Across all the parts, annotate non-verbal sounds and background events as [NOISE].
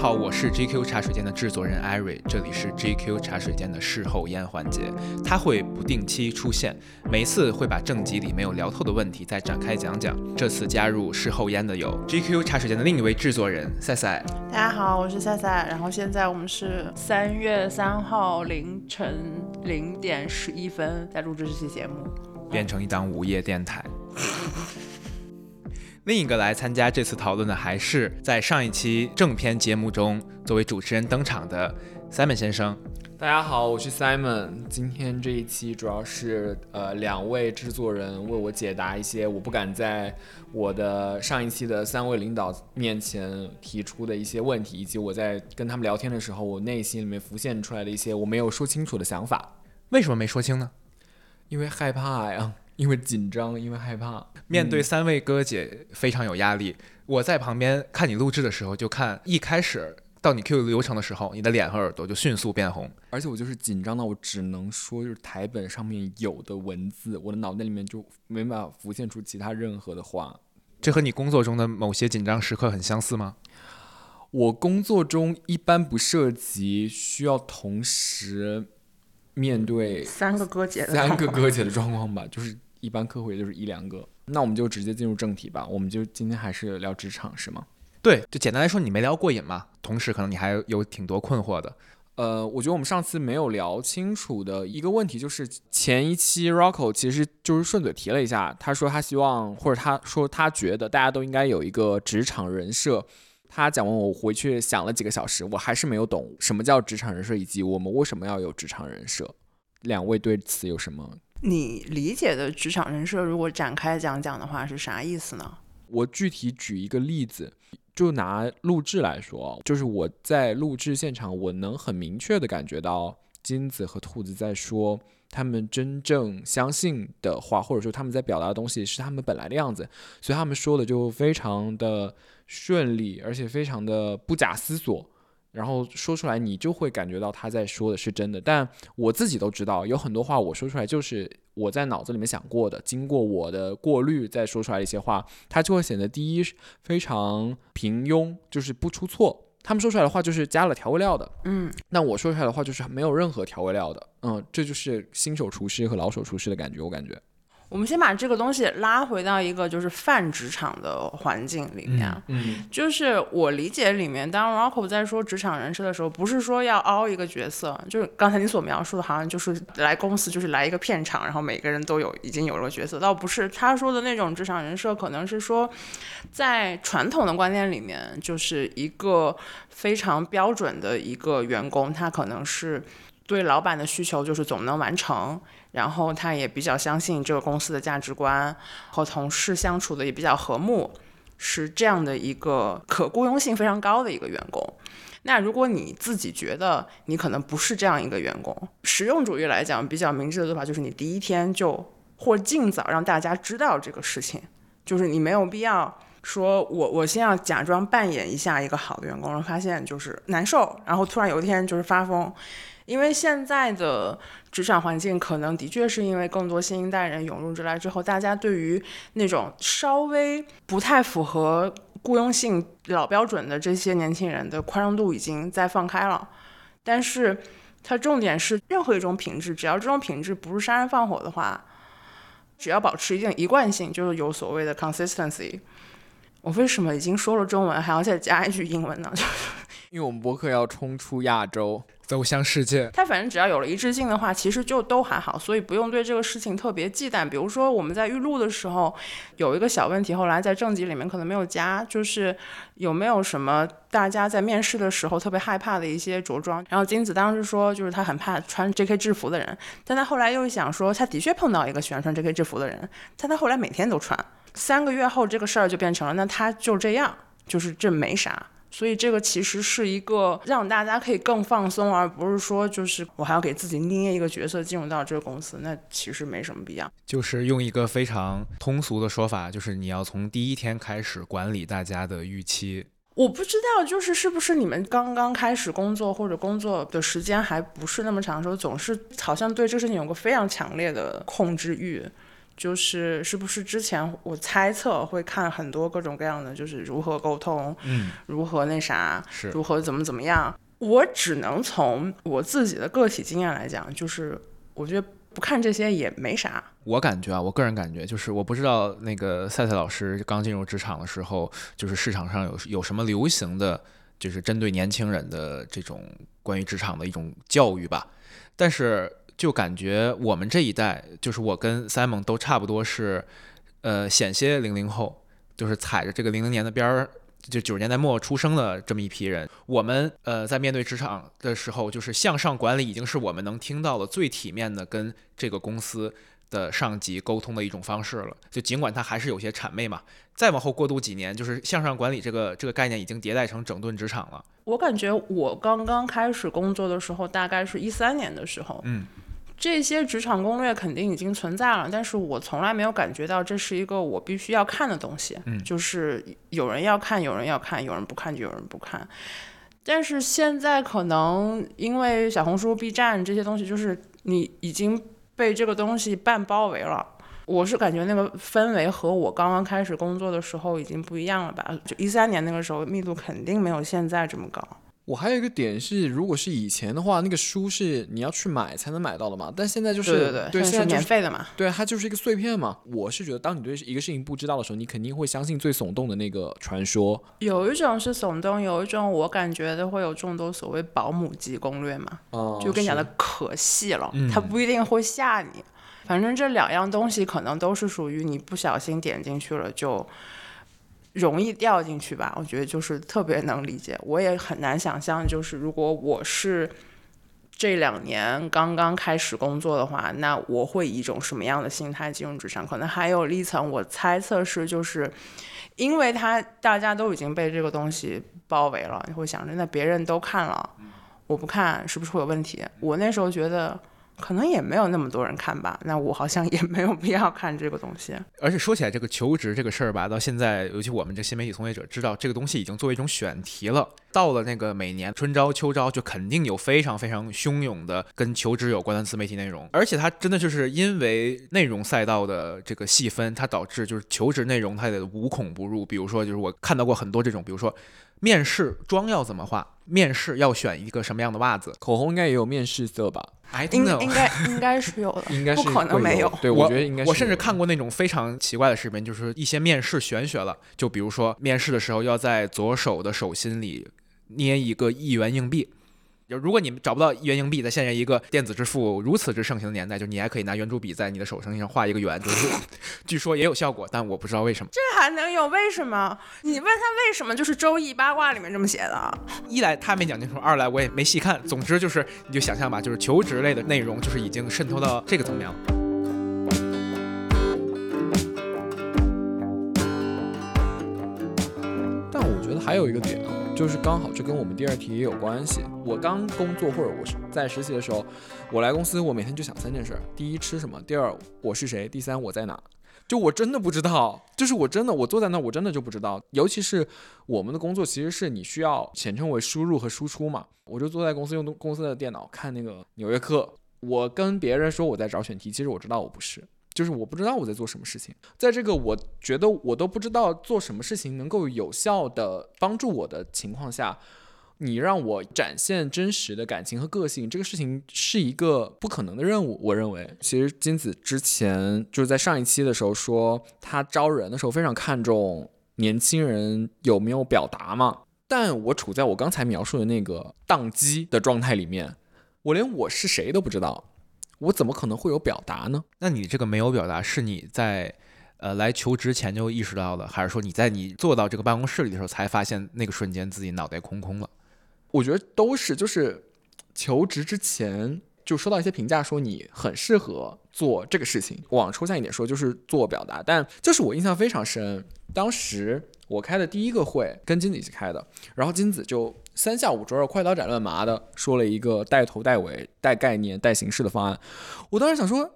好，我是 GQ 茶水间的制作人艾瑞，这里是 GQ 茶水间的事后烟环节，它会不定期出现，每一次会把正集里没有聊透的问题再展开讲讲。这次加入事后烟的有 GQ 茶水间的另一位制作人赛赛。大家好，我是赛赛，然后现在我们是三月三号凌晨零点十一分在录制这期节目，变成一档午夜电台。另一个来参加这次讨论的，还是在上一期正片节目中作为主持人登场的 Simon 先生。大家好，我是 Simon。今天这一期主要是呃两位制作人为我解答一些我不敢在我的上一期的三位领导面前提出的一些问题，以及我在跟他们聊天的时候，我内心里面浮现出来的一些我没有说清楚的想法。为什么没说清呢？因为害怕呀。因为紧张，因为害怕，面对三位哥姐非常有压力。我在旁边看你录制的时候，就看一开始到你 Q 流程的时候，你的脸和耳朵就迅速变红，而且我就是紧张到我只能说就是台本上面有的文字，我的脑袋里面就没办法浮现出其他任何的话。这和你工作中的某些紧张时刻很相似吗？我工作中一般不涉及需要同时面对三个哥姐三个哥姐的状况吧，就是。一般客户也就是一两个，那我们就直接进入正题吧。我们就今天还是聊职场是吗？对，就简单来说，你没聊过瘾嘛。同时，可能你还有挺多困惑的。呃，我觉得我们上次没有聊清楚的一个问题，就是前一期 Rocco 其实就是顺嘴提了一下，他说他希望，或者他说他觉得大家都应该有一个职场人设。他讲完，我回去想了几个小时，我还是没有懂什么叫职场人设，以及我们为什么要有职场人设。两位对此有什么？你理解的职场人设，如果展开讲讲的话，是啥意思呢？我具体举一个例子，就拿录制来说，就是我在录制现场，我能很明确的感觉到金子和兔子在说他们真正相信的话，或者说他们在表达的东西是他们本来的样子，所以他们说的就非常的顺利，而且非常的不假思索。然后说出来，你就会感觉到他在说的是真的。但我自己都知道，有很多话我说出来就是我在脑子里面想过的，经过我的过滤再说出来的一些话，它就会显得第一非常平庸，就是不出错。他们说出来的话就是加了调味料的，嗯，那我说出来的话就是没有任何调味料的，嗯，这就是新手厨师和老手厨师的感觉，我感觉。我们先把这个东西拉回到一个就是泛职场的环境里面，嗯，就是我理解里面，当 Rocco 在说职场人设的时候，不是说要凹一个角色，就是刚才你所描述的，好像就是来公司就是来一个片场，然后每个人都有已经有了角色，倒不是他说的那种职场人设，可能是说在传统的观念里面，就是一个非常标准的一个员工，他可能是对老板的需求就是总能完成。然后他也比较相信这个公司的价值观，和同事相处的也比较和睦，是这样的一个可雇佣性非常高的一个员工。那如果你自己觉得你可能不是这样一个员工，实用主义来讲比较明智的做法就是你第一天就或尽早让大家知道这个事情，就是你没有必要说我我先要假装扮演一下一个好的员工，然后发现就是难受，然后突然有一天就是发疯。因为现在的职场环境可能的确是因为更多新一代人涌入进来之后，大家对于那种稍微不太符合雇佣性老标准的这些年轻人的宽容度已经在放开了。但是它重点是任何一种品质，只要这种品质不是杀人放火的话，只要保持一定一贯性，就是有所谓的 consistency。我为什么已经说了中文还要再加一句英文呢？就 [LAUGHS] 是因为我们博客要冲出亚洲。走向世界，他反正只要有了一致性的话，其实就都还好，所以不用对这个事情特别忌惮。比如说我们在预录的时候有一个小问题，后来在正集里面可能没有加，就是有没有什么大家在面试的时候特别害怕的一些着装。然后金子当时说，就是他很怕穿 J.K. 制服的人，但他后来又想说，他的确碰到一个喜欢穿 J.K. 制服的人，但他后来每天都穿。三个月后，这个事儿就变成了，那他就这样，就是这没啥。所以这个其实是一个让大家可以更放松，而不是说就是我还要给自己捏一个角色进入到这个公司，那其实没什么必要。就是用一个非常通俗的说法，就是你要从第一天开始管理大家的预期。我不知道，就是是不是你们刚刚开始工作或者工作的时间还不是那么长的时候，总是好像对这个事情有个非常强烈的控制欲。就是是不是之前我猜测会看很多各种各样的，就是如何沟通，嗯，如何那啥，是如何怎么怎么样。我只能从我自己的个体经验来讲，就是我觉得不看这些也没啥。我感觉啊，我个人感觉就是，我不知道那个赛赛老师刚进入职场的时候，就是市场上有有什么流行的，就是针对年轻人的这种关于职场的一种教育吧。但是就感觉我们这一代，就是我跟 Simon 都差不多是，呃，险些零零后，就是踩着这个零零年的边儿。就九十年代末出生的这么一批人，我们呃在面对职场的时候，就是向上管理已经是我们能听到的最体面的跟这个公司的上级沟通的一种方式了。就尽管它还是有些谄媚嘛，再往后过渡几年，就是向上管理这个这个概念已经迭代成整顿职场了。我感觉我刚刚开始工作的时候，大概是一三年的时候，嗯，这些职场攻略肯定已经存在了，但是我从来没有感觉到这是一个我必须要看的东西。嗯就是有人要看，有人要看，有人不看就有人不看。但是现在可能因为小红书、B 站这些东西，就是你已经被这个东西半包围了。我是感觉那个氛围和我刚刚开始工作的时候已经不一样了吧？就一三年那个时候，密度肯定没有现在这么高。我还有一个点是，如果是以前的话，那个书是你要去买才能买到的嘛，但现在就是对对对，现在是免费的嘛。对，它就是一个碎片嘛。我是觉得，当你对一个事情不知道的时候，你肯定会相信最耸动的那个传说。有一种是耸动，有一种我感觉的会有众多所谓保姆级攻略嘛，哦就跟你讲的可细了，嗯它不一定会吓你。反正这两样东西可能都是属于你不小心点进去了就容易掉进去吧。我觉得就是特别能理解，我也很难想象，就是如果我是这两年刚刚开始工作的话，那我会以一种什么样的心态进入职场？可能还有一层，我猜测是就是。因为他大家都已经被这个东西包围了，你会想着那别人都看了，我不看是不是会有问题？我那时候觉得可能也没有那么多人看吧，那我好像也没有必要看这个东西。而且说起来这个求职这个事儿吧，到现在，尤其我们这新媒体从业者知道，这个东西已经作为一种选题了。到了那个每年春招秋招，就肯定有非常非常汹涌的跟求职有关的自媒体内容。而且它真的就是因为内容赛道的这个细分，它导致就是求职内容它得无孔不入。比如说，就是我看到过很多这种，比如说面试妆要怎么化，面试要选一个什么样的袜子。口红应该也有面试色吧？I 应应该应该是有的，[LAUGHS] 应该是不可能没有。对，我觉得应该是我甚至看过那种非常奇怪的视频，就是一些面试玄学了，就比如说面试的时候要在左手的手心里捏一个一元硬币。就如果你们找不到一元硬币，在现在一个电子支付如此之盛行的年代，就你还可以拿圆珠笔在你的手心上画一个圆，就是 [LAUGHS] 据说也有效果，但我不知道为什么。这还能有为什么？你问他为什么，就是《周易》八卦里面这么写的。一来他没讲清楚，二来我也没细看。总之就是你就想象吧，就是求职类的内容，就是已经渗透到这个层面了。但我觉得还有一个点啊，就是刚好这跟我们第二题也有关系。我刚工作或者我是在实习的时候，我来公司，我每天就想三件事：第一吃什么，第二我是谁，第三我在哪。就我真的不知道，就是我真的我坐在那，我真的就不知道。尤其是我们的工作其实是你需要简称为输入和输出嘛。我就坐在公司用公司的电脑看那个《纽约客》，我跟别人说我在找选题，其实我知道我不是。就是我不知道我在做什么事情，在这个我觉得我都不知道做什么事情能够有效的帮助我的情况下，你让我展现真实的感情和个性，这个事情是一个不可能的任务。我认为，其实金子之前就是在上一期的时候说，他招人的时候非常看重年轻人有没有表达嘛。但我处在我刚才描述的那个宕机的状态里面，我连我是谁都不知道。我怎么可能会有表达呢？那你这个没有表达，是你在呃来求职前就意识到的，还是说你在你坐到这个办公室里的时候才发现那个瞬间自己脑袋空空了？我觉得都是，就是求职之前就收到一些评价，说你很适合做这个事情。往抽象一点说，就是做表达。但就是我印象非常深，当时我开的第一个会跟金子一起开的，然后金子就三下五除二、快刀斩乱麻的说了一个带头、带尾、带概念、带形式的方案。我当时想说，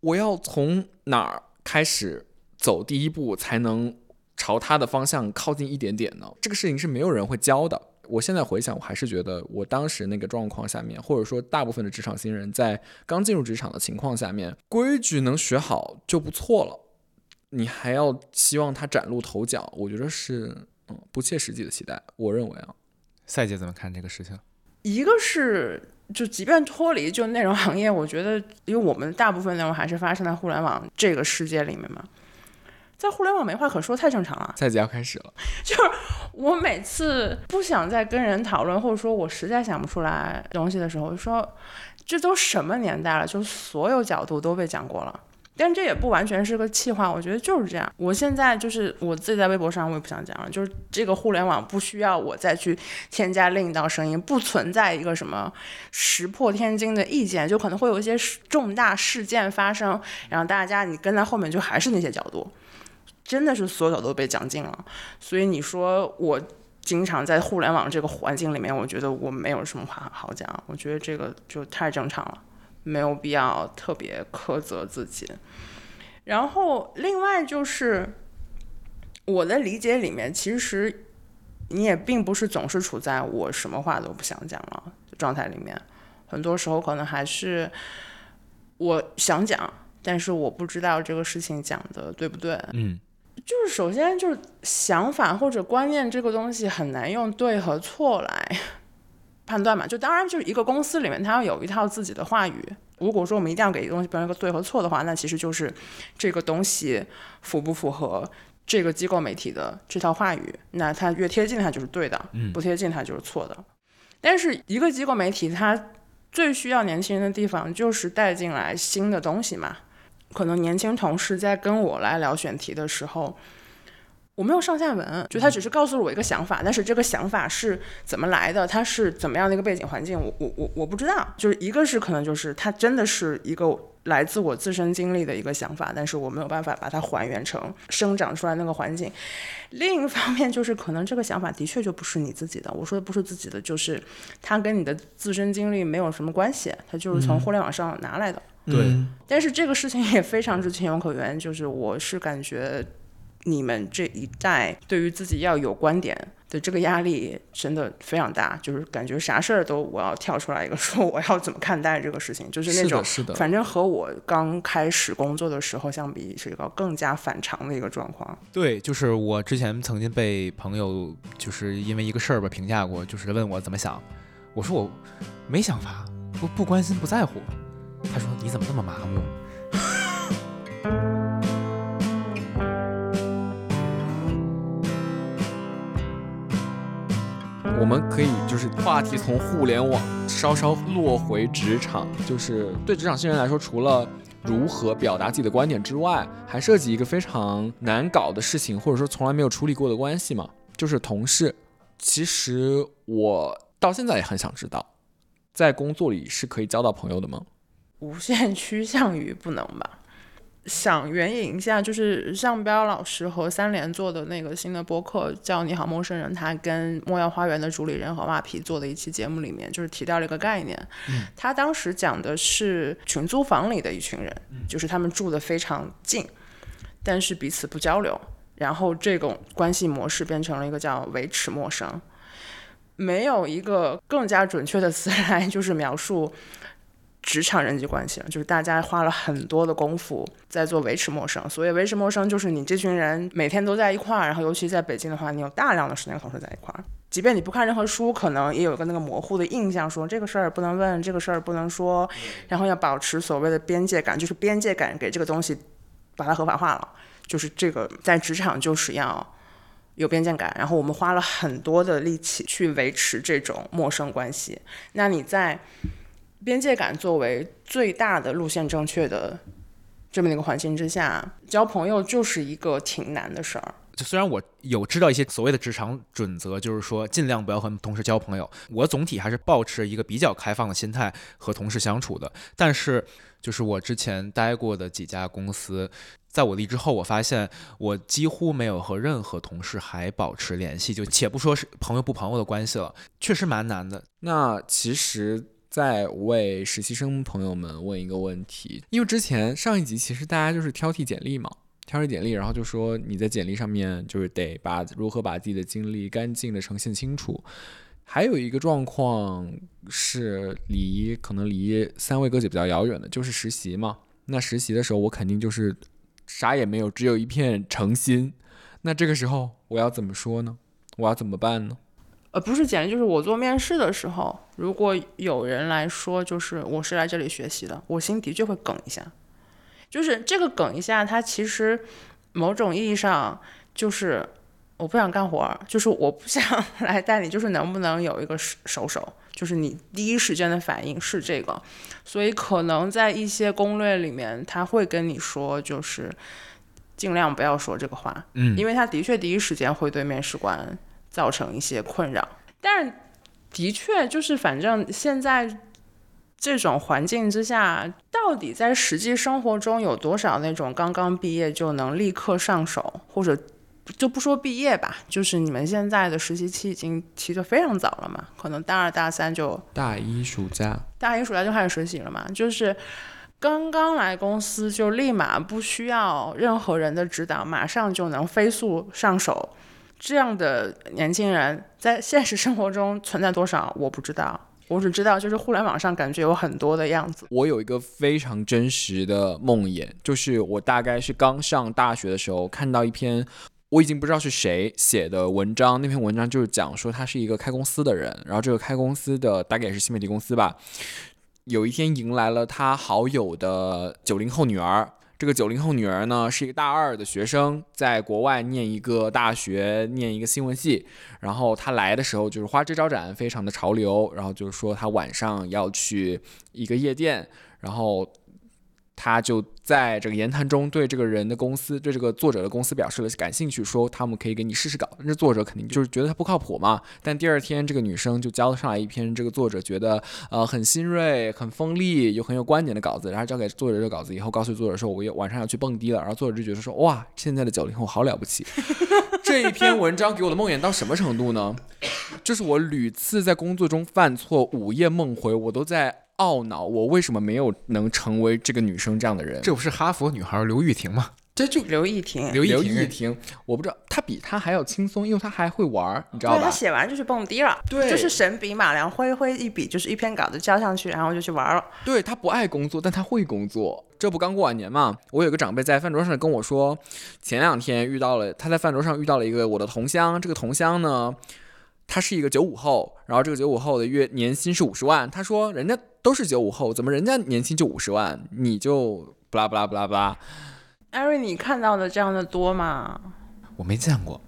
我要从哪儿开始走第一步才能朝他的方向靠近一点点呢？这个事情是没有人会教的。我现在回想，我还是觉得我当时那个状况下面，或者说大部分的职场新人在刚进入职场的情况下面，规矩能学好就不错了。你还要希望他崭露头角，我觉得是嗯不切实际的期待。我认为啊，赛姐怎么看这个事情？一个是，就即便脱离就内容行业，我觉得，因为我们大部分内容还是发生在互联网这个世界里面嘛，在互联网没话可说太正常了。赛姐要开始了，[LAUGHS] 就是我每次不想再跟人讨论，或者说我实在想不出来东西的时候，我就说这都什么年代了，就所有角度都被讲过了。但这也不完全是个气话，我觉得就是这样。我现在就是我自己在微博上，我也不想讲了。就是这个互联网不需要我再去添加另一道声音，不存在一个什么石破天惊的意见，就可能会有一些重大事件发生，然后大家你跟在后面就还是那些角度，真的是所有都被讲尽了。所以你说我经常在互联网这个环境里面，我觉得我没有什么话好讲，我觉得这个就太正常了。没有必要特别苛责自己，然后另外就是我的理解里面，其实你也并不是总是处在我什么话都不想讲了状态里面，很多时候可能还是我想讲，但是我不知道这个事情讲的对不对。嗯，就是首先就是想法或者观念这个东西很难用对和错来。判断嘛，就当然就是一个公司里面，它要有一套自己的话语。如果说我们一定要给一个东西标一个对和错的话，那其实就是这个东西符不符合这个机构媒体的这套话语。那它越贴近，它就是对的；不贴近，它就是错的。但是一个机构媒体，它最需要年轻人的地方就是带进来新的东西嘛。可能年轻同事在跟我来聊选题的时候。我没有上下文，就他只是告诉了我一个想法，但是这个想法是怎么来的，它是怎么样的一个背景环境，我我我我不知道。就是一个是可能就是它真的是一个来自我自身经历的一个想法，但是我没有办法把它还原成生长出来那个环境。另一方面就是可能这个想法的确就不是你自己的，我说的不是自己的，就是它跟你的自身经历没有什么关系，它就是从互联网上拿来的。对。但是这个事情也非常之情有可原，就是我是感觉。你们这一代对于自己要有观点的这个压力真的非常大，就是感觉啥事儿都我要跳出来一个说我要怎么看待这个事情，就是那种，是的，反正和我刚开始工作的时候相比，是一个更加反常的一个状况。对，就是我之前曾经被朋友就是因为一个事儿吧评价过，就是问我怎么想，我说我没想法，不不关心不在乎，他说你怎么那么麻木？我们可以就是话题从互联网稍稍落回职场，就是对职场新人来说，除了如何表达自己的观点之外，还涉及一个非常难搞的事情，或者说从来没有处理过的关系嘛，就是同事。其实我到现在也很想知道，在工作里是可以交到朋友的吗？无限趋向于不能吧。想援引一下，就是向彪老师和三联做的那个新的播客，叫《你好陌生人》，他跟莫要花园的主理人和马皮做的一期节目里面，就是提到了一个概念。他当时讲的是群租房里的一群人，就是他们住的非常近，但是彼此不交流，然后这种关系模式变成了一个叫维持陌生。没有一个更加准确的词来，就是描述。职场人际关系了，就是大家花了很多的功夫在做维持陌生。所谓维持陌生，就是你这群人每天都在一块儿，然后尤其在北京的话，你有大量的时间同事在一块儿。即便你不看任何书，可能也有一个那个模糊的印象，说这个事儿不能问，这个事儿不能说，然后要保持所谓的边界感，就是边界感给这个东西把它合法化了。就是这个在职场就是要有边界感，然后我们花了很多的力气去维持这种陌生关系。那你在。边界感作为最大的路线正确的这么一个环境之下，交朋友就是一个挺难的事儿。就虽然我有知道一些所谓的职场准则，就是说尽量不要和同事交朋友，我总体还是保持一个比较开放的心态和同事相处的。但是，就是我之前待过的几家公司，在我离职后，我发现我几乎没有和任何同事还保持联系，就且不说是朋友不朋友的关系了，确实蛮难的。那其实。在为实习生朋友们问一个问题，因为之前上一集其实大家就是挑剔简历嘛，挑剔简历，然后就说你在简历上面就是得把如何把自己的经历干净的呈现清楚，还有一个状况是离可能离三位哥姐比较遥远的，就是实习嘛。那实习的时候，我肯定就是啥也没有，只有一片诚心。那这个时候我要怎么说呢？我要怎么办呢？呃，不是简历，就是我做面试的时候，如果有人来说，就是我是来这里学习的，我心的确会梗一下。就是这个梗一下，它其实某种意义上就是我不想干活儿，就是我不想 [LAUGHS] 来带你，就是能不能有一个手手手，就是你第一时间的反应是这个。所以可能在一些攻略里面，他会跟你说，就是尽量不要说这个话，嗯因为他的确第一时间会对面试官造成一些困扰。但是的确就是，反正现在这种环境之下，到底在实际生活中有多少那种刚刚毕业就能立刻上手，或者就不说毕业吧，就是你们现在的实习期已经提的非常早了嘛？可能大二大三就大一暑假，大一暑假就开始实习了嘛，就是刚刚来公司就立马不需要任何人的指导，马上就能飞速上手。这样的年轻人在现实生活中存在多少，我不知道。我只知道，就是互联网上感觉有很多的样子。我有一个非常真实的梦魇，就是我大概是刚上大学的时候看到一篇。我已经不知道是谁写的文章，那篇文章就是讲说他是一个开公司的人，然后这个开公司的大概也是新媒体公司吧，有一天迎来了他好友的九零后女儿。这个九零后女儿呢是一个大二的学生，在国外念一个大学，念一个新闻系。然后她来的时候就是花枝招展，非常的潮流。然后就是说她晚上要去一个夜店，然后他就在这个言谈中对这个人的公司，对这个作者的公司表示了感兴趣，说他们可以给你试试稿。那作者肯定就是觉得他不靠谱嘛。但第二天，这个女生就交上来一篇这个作者觉得呃很新锐、很锋利又很有观点的稿子，然后交给作者这个稿子以后，告诉作者说我晚上要去蹦迪了。然后作者就觉得说哇，现在的九零后好了不起。[LAUGHS] 这一篇文章给我的梦魇到什么程度呢？就是我屡次在工作中犯错，午夜梦回，我都在。懊恼，我为什么没有能成为这个女生这样的人？这不是哈佛女孩刘玉婷吗？这就刘亦婷，刘刘亦婷亦婷，我不知道，她比她还要轻松，因为她还会玩儿，你知道吧？她？写完就去蹦迪了，对就是神笔马良挥挥一笔，就是一篇稿子交上去，然后就去玩了。对她不爱工作，但她会工作。这不刚过完年嘛？我有个长辈在饭桌上跟我说，前两天遇到了他在饭桌上遇到了一个我的同乡，这个同乡呢，他是一个九五后，然后这个九五后的月年薪是五十万。他说人家都是九五后，怎么人家年薪就五十万，你就不拉不拉不拉不拉？艾瑞，你看到的这样的多吗？我没见过，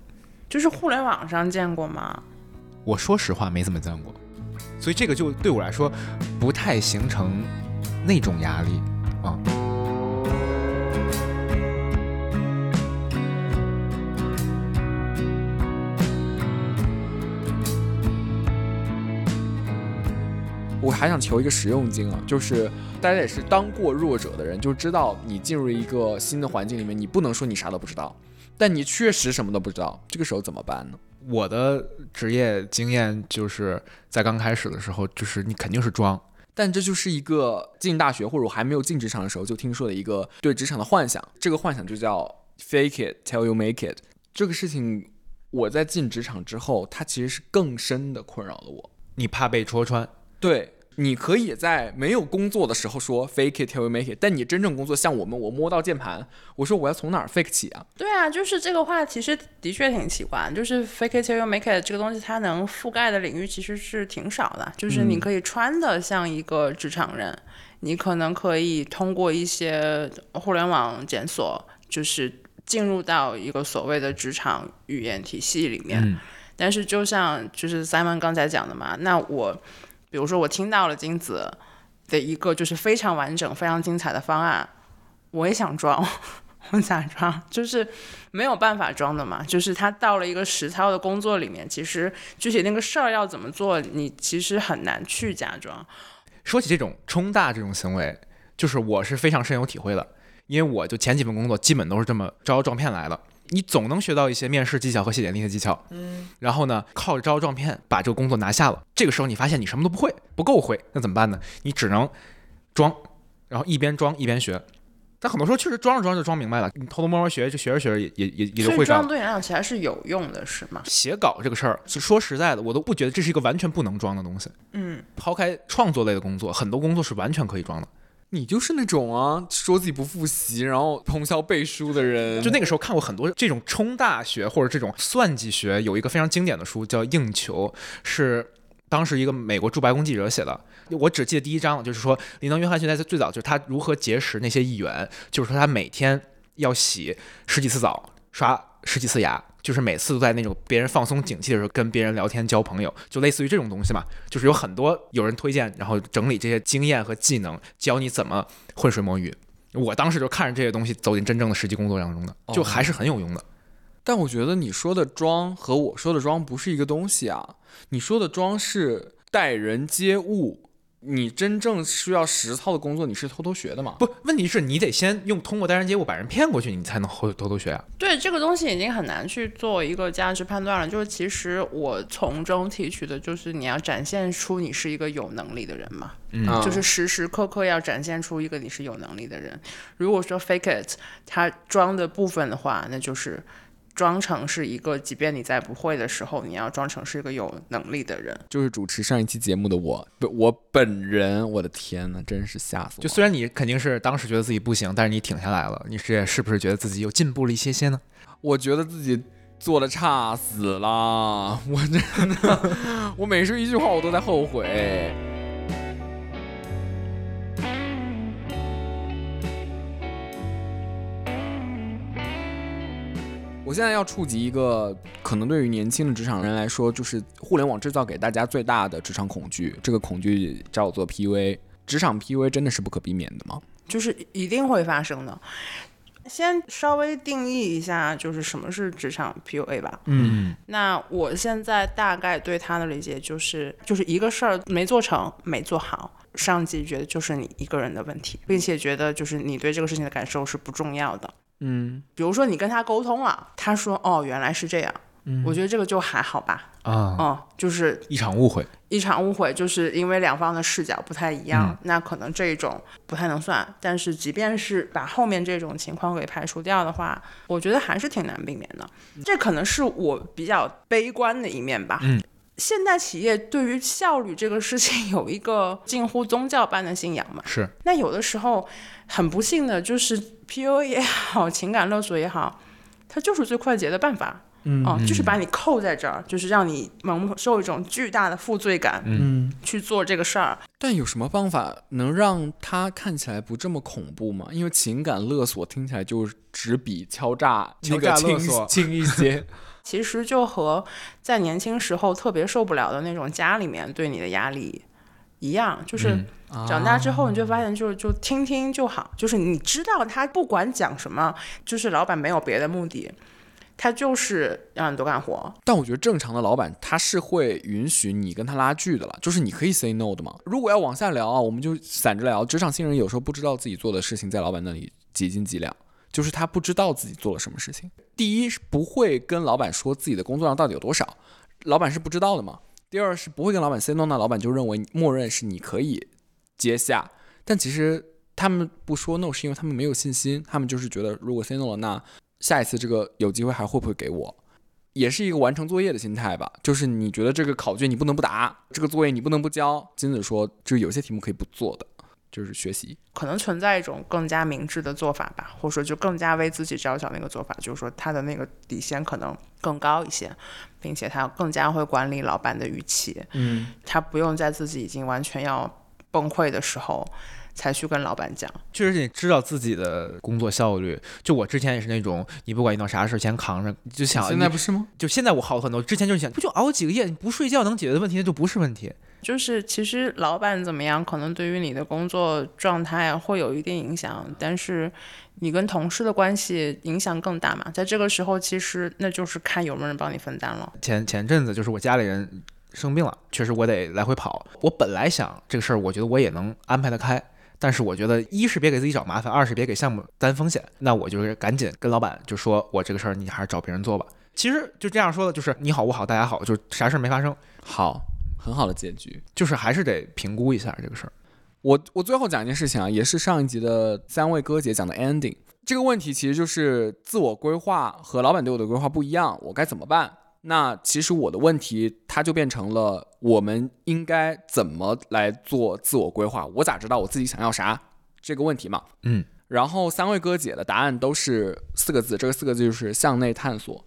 就是互联网上见过吗？我说实话没怎么见过，所以这个就对我来说不太形成那种压力啊。我还想求一个实用经啊，就是大家也是当过弱者的人，就知道你进入一个新的环境里面，你不能说你啥都不知道，但你确实什么都不知道，这个时候怎么办呢？我的职业经验就是在刚开始的时候，就是你肯定是装，但这就是一个进大学或者我还没有进职场的时候就听说的一个对职场的幻想，这个幻想就叫 fake it till you make it。这个事情我在进职场之后，它其实是更深的困扰了我。你怕被戳穿。对，你可以在没有工作的时候说 fake it till you make it，但你真正工作，像我们，我摸到键盘，我说我要从哪儿 fake 起啊？对啊，就是这个话其实的确挺奇怪，就是 fake it till you make it 这个东西，它能覆盖的领域其实是挺少的。就是你可以穿的像一个职场人，你可能可以通过一些互联网检索，就是进入到一个所谓的职场语言体系里面。嗯但是就像就是 Simon 刚才讲的嘛，那我比如说我听到了金子的一个就是非常完整、非常精彩的方案，我也想装，[LAUGHS] 我咋装？就是没有办法装的嘛。就是他到了一个实操的工作里面，其实具体那个事儿要怎么做，你其实很难去假装。说起这种冲大这种行为，就是我是非常深有体会的，因为我就前几份工作基本都是这么招摇撞骗来的。你总能学到一些面试技巧和写简历的技巧，嗯，然后呢，靠着招摇撞骗把这个工作拿下了。这个时候你发现你什么都不会，不够会，那怎么办呢？你只能装，然后一边装一边学。但很多时候确实装着装着就装明白了，你偷偷摸摸学，就学着学着也也也也就会了。装对你来讲其实是有用的，是吗？写稿这个事儿，是说实在的，我都不觉得这是一个完全不能装的东西。嗯，抛开创作类的工作，很多工作是完全可以装的。你就是那种啊，说自己不复习，然后通宵背书的人。就那个时候看过很多这种冲大学或者这种算计学，有一个非常经典的书叫《硬球》，是当时一个美国驻白宫记者写的。我只记得第一章，就是说林登·约翰逊在最早就是他如何结识那些议员，就是说他每天要洗十几次澡，刷十几次牙。就是每次都在那种别人放松警惕的时候跟别人聊天交朋友，就类似于这种东西嘛。就是有很多有人推荐，然后整理这些经验和技能，教你怎么浑水摸鱼。我当时就看着这些东西走进真正的实际工作当中的，就还是很有用的。但我觉得你说的装和我说的装不是一个东西啊。你说的装是待人接物，你真正需要实操的工作，你是偷偷学的嘛？不，问题是你得先用通过待人接物把人骗过去，你才能偷偷偷学啊。对这个东西已经很难去做一个价值判断了。就是其实我从中提取的就是你要展现出你是一个有能力的人嘛，嗯啊就是时时刻刻要展现出一个你是有能力的人。如果说 fake it，它装的部分的话，那就是装成是一个，即便你在不会的时候，你要装成是一个有能力的人。就是主持上一期节目的我，不，我本人，我的天呐，真是吓死我！就虽然你肯定是当时觉得自己不行，但是你挺下来了，你是是不是觉得自己又进步了一些些呢？我觉得自己做的差死了，我真的，[LAUGHS] 我每说一句话我都在后悔。我现在要触及一个可能对于年轻的职场人来说，就是互联网制造给大家最大的职场恐惧。这个恐惧叫做 PUA。职场 PUA 真的是不可避免的吗？就是一定会发生的。先稍微定义一下，就是什么是职场 PUA 吧。嗯，那我现在大概对他的理解就是，就是一个事儿没做成、没做好，上级觉得就是你一个人的问题，并且觉得就是你对这个事情的感受是不重要的。嗯，比如说你跟他沟通了，他说哦原来是这样，嗯我觉得这个就还好吧。啊，嗯，就是一场误会。一场误会，就是因为两方的视角不太一样，那可能这种不太能算。但是即便是把后面这种情况给排除掉的话，我觉得还是挺难避免的。这可能是我比较悲观的一面吧。嗯。现代企业对于效率这个事情 [LAUGHS] 有一个近乎宗教般的信仰嘛？是，那有的时候很不幸的就是 PUA 也好，情感勒索也好，它就是最快捷的办法。嗯哦、就是把你扣在这儿，就是让你蒙受一种巨大的负罪感，嗯，去做这个事儿。但有什么方法能让它看起来不这么恐怖吗？因为情感勒索听起来就只比敲诈那敲诈勒个轻索轻一些。[LAUGHS] 其实就和在年轻时候特别受不了的那种家里面对你的压力一样，就是嗯长大之后你就发现就就听听就好，就是你知道他不管讲什么，就是老板没有别的目的，他就是让你多干活。但我觉得正常的老板他是会允许你跟他拉锯的了，就是你可以 say no 的嘛。如果要往下聊啊，我们就散着聊。职场新人有时候不知道自己做的事情在老板那里几斤几两，就是他不知道自己做了什么事情。第一是不会跟老板说自己的工作量到底有多少，老板是不知道的嘛。第二是不会跟老板 say no，那老板就认为默认是你可以接下，但其实他们不说 no 是因为他们没有信心，他们就是觉得如果 say no 了，那下一次这个有机会还会不会给我？也是一个完成作业的心态吧，就是你觉得这个考卷你不能不答，这个作业你不能不交。金子说，就是有些题目可以不做的，就是学习。可能存在一种更加明智的做法吧，或者说就更加为自己着想的一个做法，就是说他的那个底线可能更高一些，并且他更加会管理老板的预期，嗯，他不用在自己已经完全要崩溃的时候才去跟老板讲。确实你知道自己的工作效率。就我之前也是那种，你不管遇到啥事儿，先扛着，就想现在不是吗？就现在我好很多，之前就是想，不就熬几个夜，你不睡觉能解决的问题，那就不是问题。就是其实老板怎么样，可能对于你的工作状态会有一定影响，但是你跟同事的关系影响更大嘛。在这个时候，其实那就是看有没有人帮你分担了。前前阵子就是我家里人生病了，确实我得来回跑。我本来想这个事儿，我觉得我也能安排得开。但是我觉得，一是别给自己找麻烦，二是别给项目担风险。那我就是赶紧跟老板就说，我这个事儿你还是找别人做吧。其实就这样说的，就是你好我好大家好，就啥事儿没发生，好，很好的结局。就是还是得评估一下这个事儿。我我最后讲一件事情啊，也是上一集的三位哥姐讲的 ending。这个问题其实就是自我规划和老板对我的规划不一样，我该怎么办？那其实我的问题，它就变成了我们应该怎么来做自我规划？我咋知道我自己想要啥这个问题嘛？嗯，然后三位哥姐的答案都是四个字，这个四个字就是向内探索。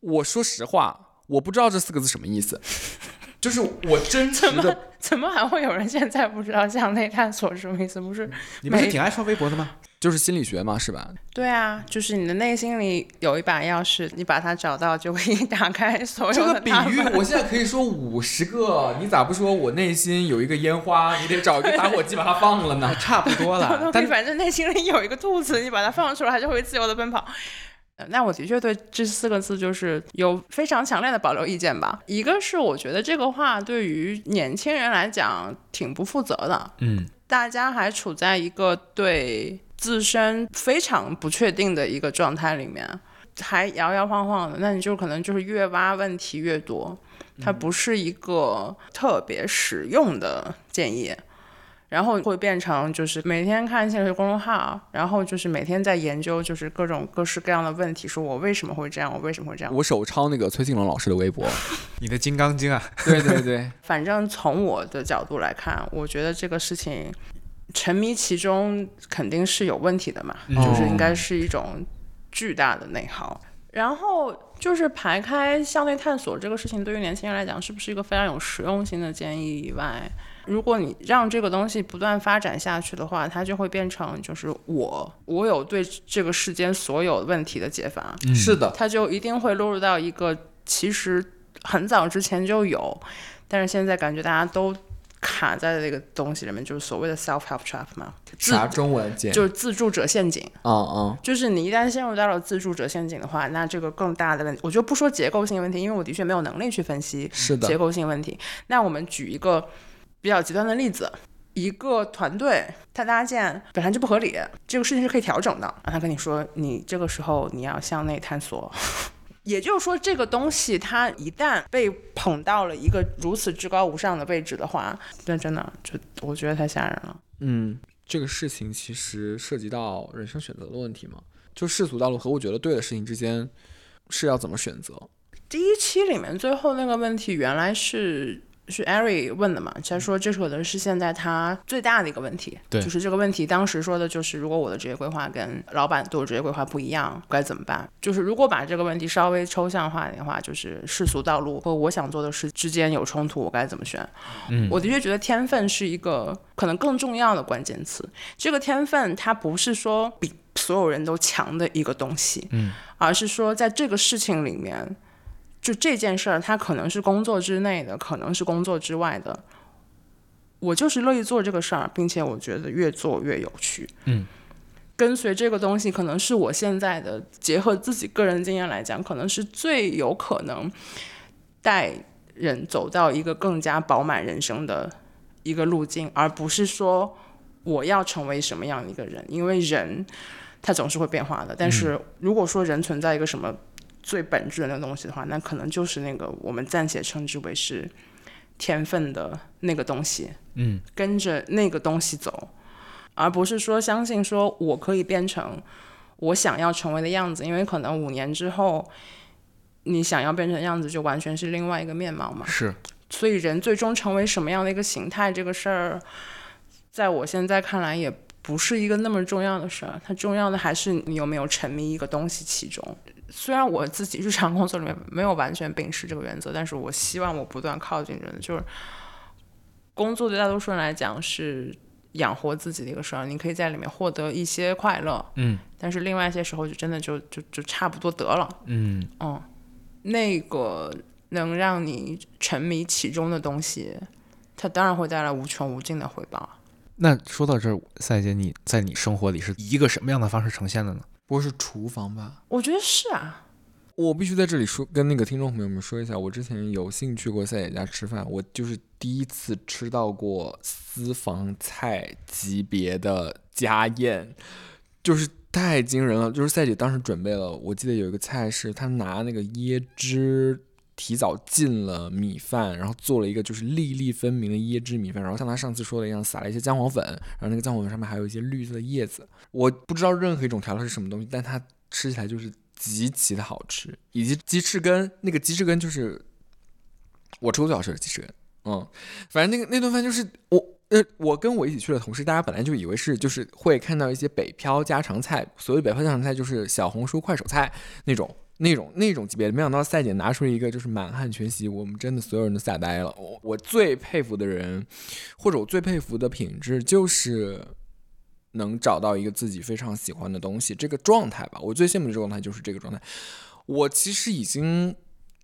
我说实话，我不知道这四个字什么意思，[LAUGHS] 就是我真实的怎么还会有人现在不知道向内探索是什么意思？不是？你不是挺爱刷微博的吗？就是心理学嘛，是吧？对啊，就是你的内心里有一把钥匙，你把它找到，就可以 [LAUGHS] 打开所有这的个比，喻我现在可以说五十个，你咋不说我内心有一个烟花，你得找一个打火机把它放了呢？[LAUGHS] 差不多了 [LAUGHS] 但反正内心里有一个兔子，你把它放出来，它就会自由的奔跑。呃那我的确对这四个字就是有非常强烈的保留意见吧。一个是我觉得这个话对于年轻人来讲挺不负责的，嗯，大家还处在一个对自身非常不确定的一个状态里面，还摇摇晃晃的，那你就可能就是越挖问题越多，它不是一个特别实用的建议。然后会变成就是每天看现实公众号，然后就是每天在研究就是各种各式各样的问题，说我为什么会这样，我为什么会这样。我手抄那个崔庆龙老师的微博。[LAUGHS] 你的金刚经啊，[LAUGHS] 对对对，反正从我的角度来看，我觉得这个事情沉迷其中肯定是有问题的嘛，嗯就是应该是一种巨大的内耗。然后就是排开向内探索这个事情，对于年轻人来讲，是不是一个非常有实用性的建议以外，如果你让这个东西不断发展下去的话，它就会变成就是我我有对这个世间所有问题的解法，嗯是的，它就一定会落入到一个其实很早之前就有，但是现在感觉大家都卡在那个东西里面，就是所谓的 self help trap 嘛，自啥中文简？就是自助者陷阱。嗯嗯，就是你一旦陷入到了自助者陷阱的话，那这个更大的问题，我就不说结构性问题，因为我的确没有能力去分析是的结，构性问题。那我们举一个比较极端的例子。一个团队它搭建本来就不合理，这个事情是可以调整的。然后他跟你说，你这个时候你要向内探索，[LAUGHS] 也就是说，这个东西它一旦被捧到了一个如此至高无上的位置的话，那真的就我觉得太吓人了。嗯，这个事情其实涉及到人生选择的问题嘛，就世俗道路和我觉得对的事情之间是要怎么选择？第一期里面最后那个问题原来是是艾瑞问的嘛，他说这可能是现在他最大的一个问题，对就是这个问题当时说的就是如果我的职业规划跟老板对我职业规划不一样，该怎么办？就是如果把这个问题稍微抽象化的话，就是世俗道路和我想做的事之间有冲突，我该怎么选？嗯我的确觉得天分是一个可能更重要的关键词。这个天分它不是说比所有人都强的一个东西，嗯，而是说在这个事情里面，就这件事儿，它可能是工作之内的，可能是工作之外的。我就是乐意做这个事儿，并且我觉得越做越有趣。嗯，跟随这个东西，可能是我现在的结合自己个人经验来讲，可能是最有可能带人走到一个更加饱满人生的一个路径，而不是说我要成为什么样的一个人，因为人他总是会变化的。但是如果说人存在一个什么最本质的那个东西的话，那可能就是那个我们暂且称之为是天分的那个东西，嗯，跟着那个东西走，而不是说相信说我可以变成我想要成为的样子，因为可能五年之后。你想要变成的样子，就完全是另外一个面貌嘛。是，所以人最终成为什么样的一个形态，这个事儿，在我现在看来也不是一个那么重要的事儿。它重要的还是你有没有沉迷一个东西其中。虽然我自己日常工作里面没有完全秉持这个原则，但是我希望我不断靠近人，就是工作对大多数人来讲是养活自己的一个事儿，你可以在里面获得一些快乐，嗯但是另外一些时候就真的就就就差不多得了。嗯，嗯，那个能让你沉迷其中的东西，它当然会带来无穷无尽的回报。那说到这儿，赛姐，你在你生活里是以一个什么样的方式呈现的呢？不会是厨房吧？我觉得是啊，我必须在这里说，跟那个听众朋友们说一下，我之前有幸去过赛姐家吃饭，我就是第一次吃到过私房菜级别的家宴，就是太惊人了。就是赛姐当时准备了，我记得有一个菜是她拿那个椰汁提早进了米饭，然后做了一个就是粒粒分明的椰汁米饭，然后像他上次说的一样，撒了一些姜黄粉，然后那个姜黄粉上面还有一些绿色的叶子。我不知道任何一种调料是什么东西，但它吃起来就是极其的好吃，以及鸡翅根，那个鸡翅根就是我吃过最好吃的鸡翅根。嗯，反正那个那顿饭就是我。呃，我跟我一起去的同事，大家本来就以为是就是会看到一些北漂家常菜，所谓北漂家常菜就是小红书、快手菜那种、那种、那种级别的。没想到赛姐拿出一个就是满汉全席，我们真的所有人都吓呆了。我我最佩服的人，或者我最佩服的品质，就是能找到一个自己非常喜欢的东西，这个状态吧。我最羡慕的状态就是这个状态。我其实已经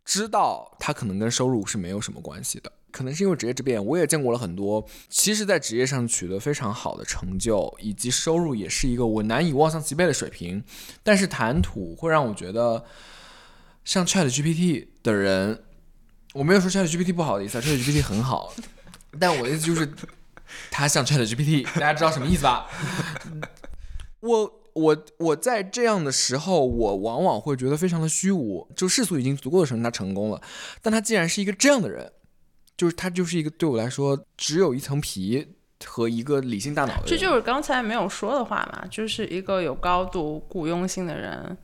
知道，它可能跟收入是没有什么关系的。可能是因为职业之变，我也见过了很多，其实，在职业上取得非常好的成就，以及收入也是一个我难以望向其背的水平。但是谈吐会让我觉得，像 Chat GPT 的人，我没有说 Chat GPT 不好的意思，Chat GPT 很好，但我的意思就是，他像 Chat GPT，大家知道什么意思吧？[LAUGHS] 我我我在这样的时候，我往往会觉得非常的虚无，就世俗已经足够的承认他成功了，但他既然是一个这样的人。就是他就是一个对我来说只有一层皮和一个理性大脑的人，这就是刚才没有说的话嘛，就是一个有高度雇佣性的人，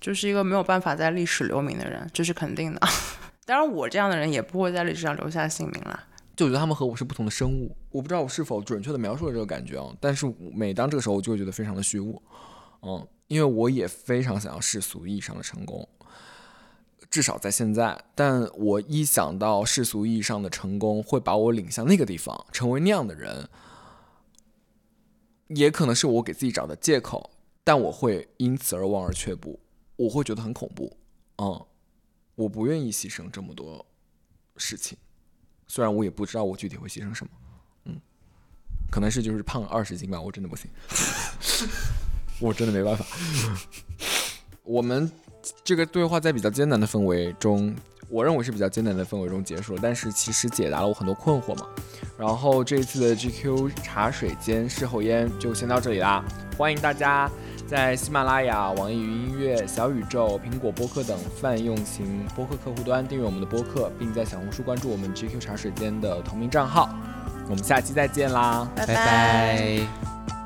就是一个没有办法在历史留名的人，这是肯定的。[LAUGHS] 当然，我这样的人也不会在历史上留下姓名了。就我觉得他们和我是不同的生物，我不知道我是否准确的描述了这个感觉啊。但是每当这个时候，我就会觉得非常的虚无，嗯，因为我也非常想要世俗意义上的成功。至少在现在，但我一想到世俗意义上的成功会把我领向那个地方，成为那样的人，也可能是我给自己找的借口，但我会因此而望而却步，我会觉得很恐怖。嗯，我不愿意牺牲这么多事情，虽然我也不知道我具体会牺牲什么。嗯，可能是就是胖了二十斤吧，我真的不行，[LAUGHS] 我真的没办法。我们。这个对话在比较艰难的氛围中，我认为是比较艰难的氛围中结束了。但是其实解答了我很多困惑嘛。然后这一次的 GQ 茶水间事后烟就先到这里啦。欢迎大家在喜马拉雅、网易云音乐、小宇宙、苹果播客等泛用型播客客户端订阅我们的播客，并在小红书关注我们 GQ 茶水间的同名账号。我们下期再见啦，拜拜。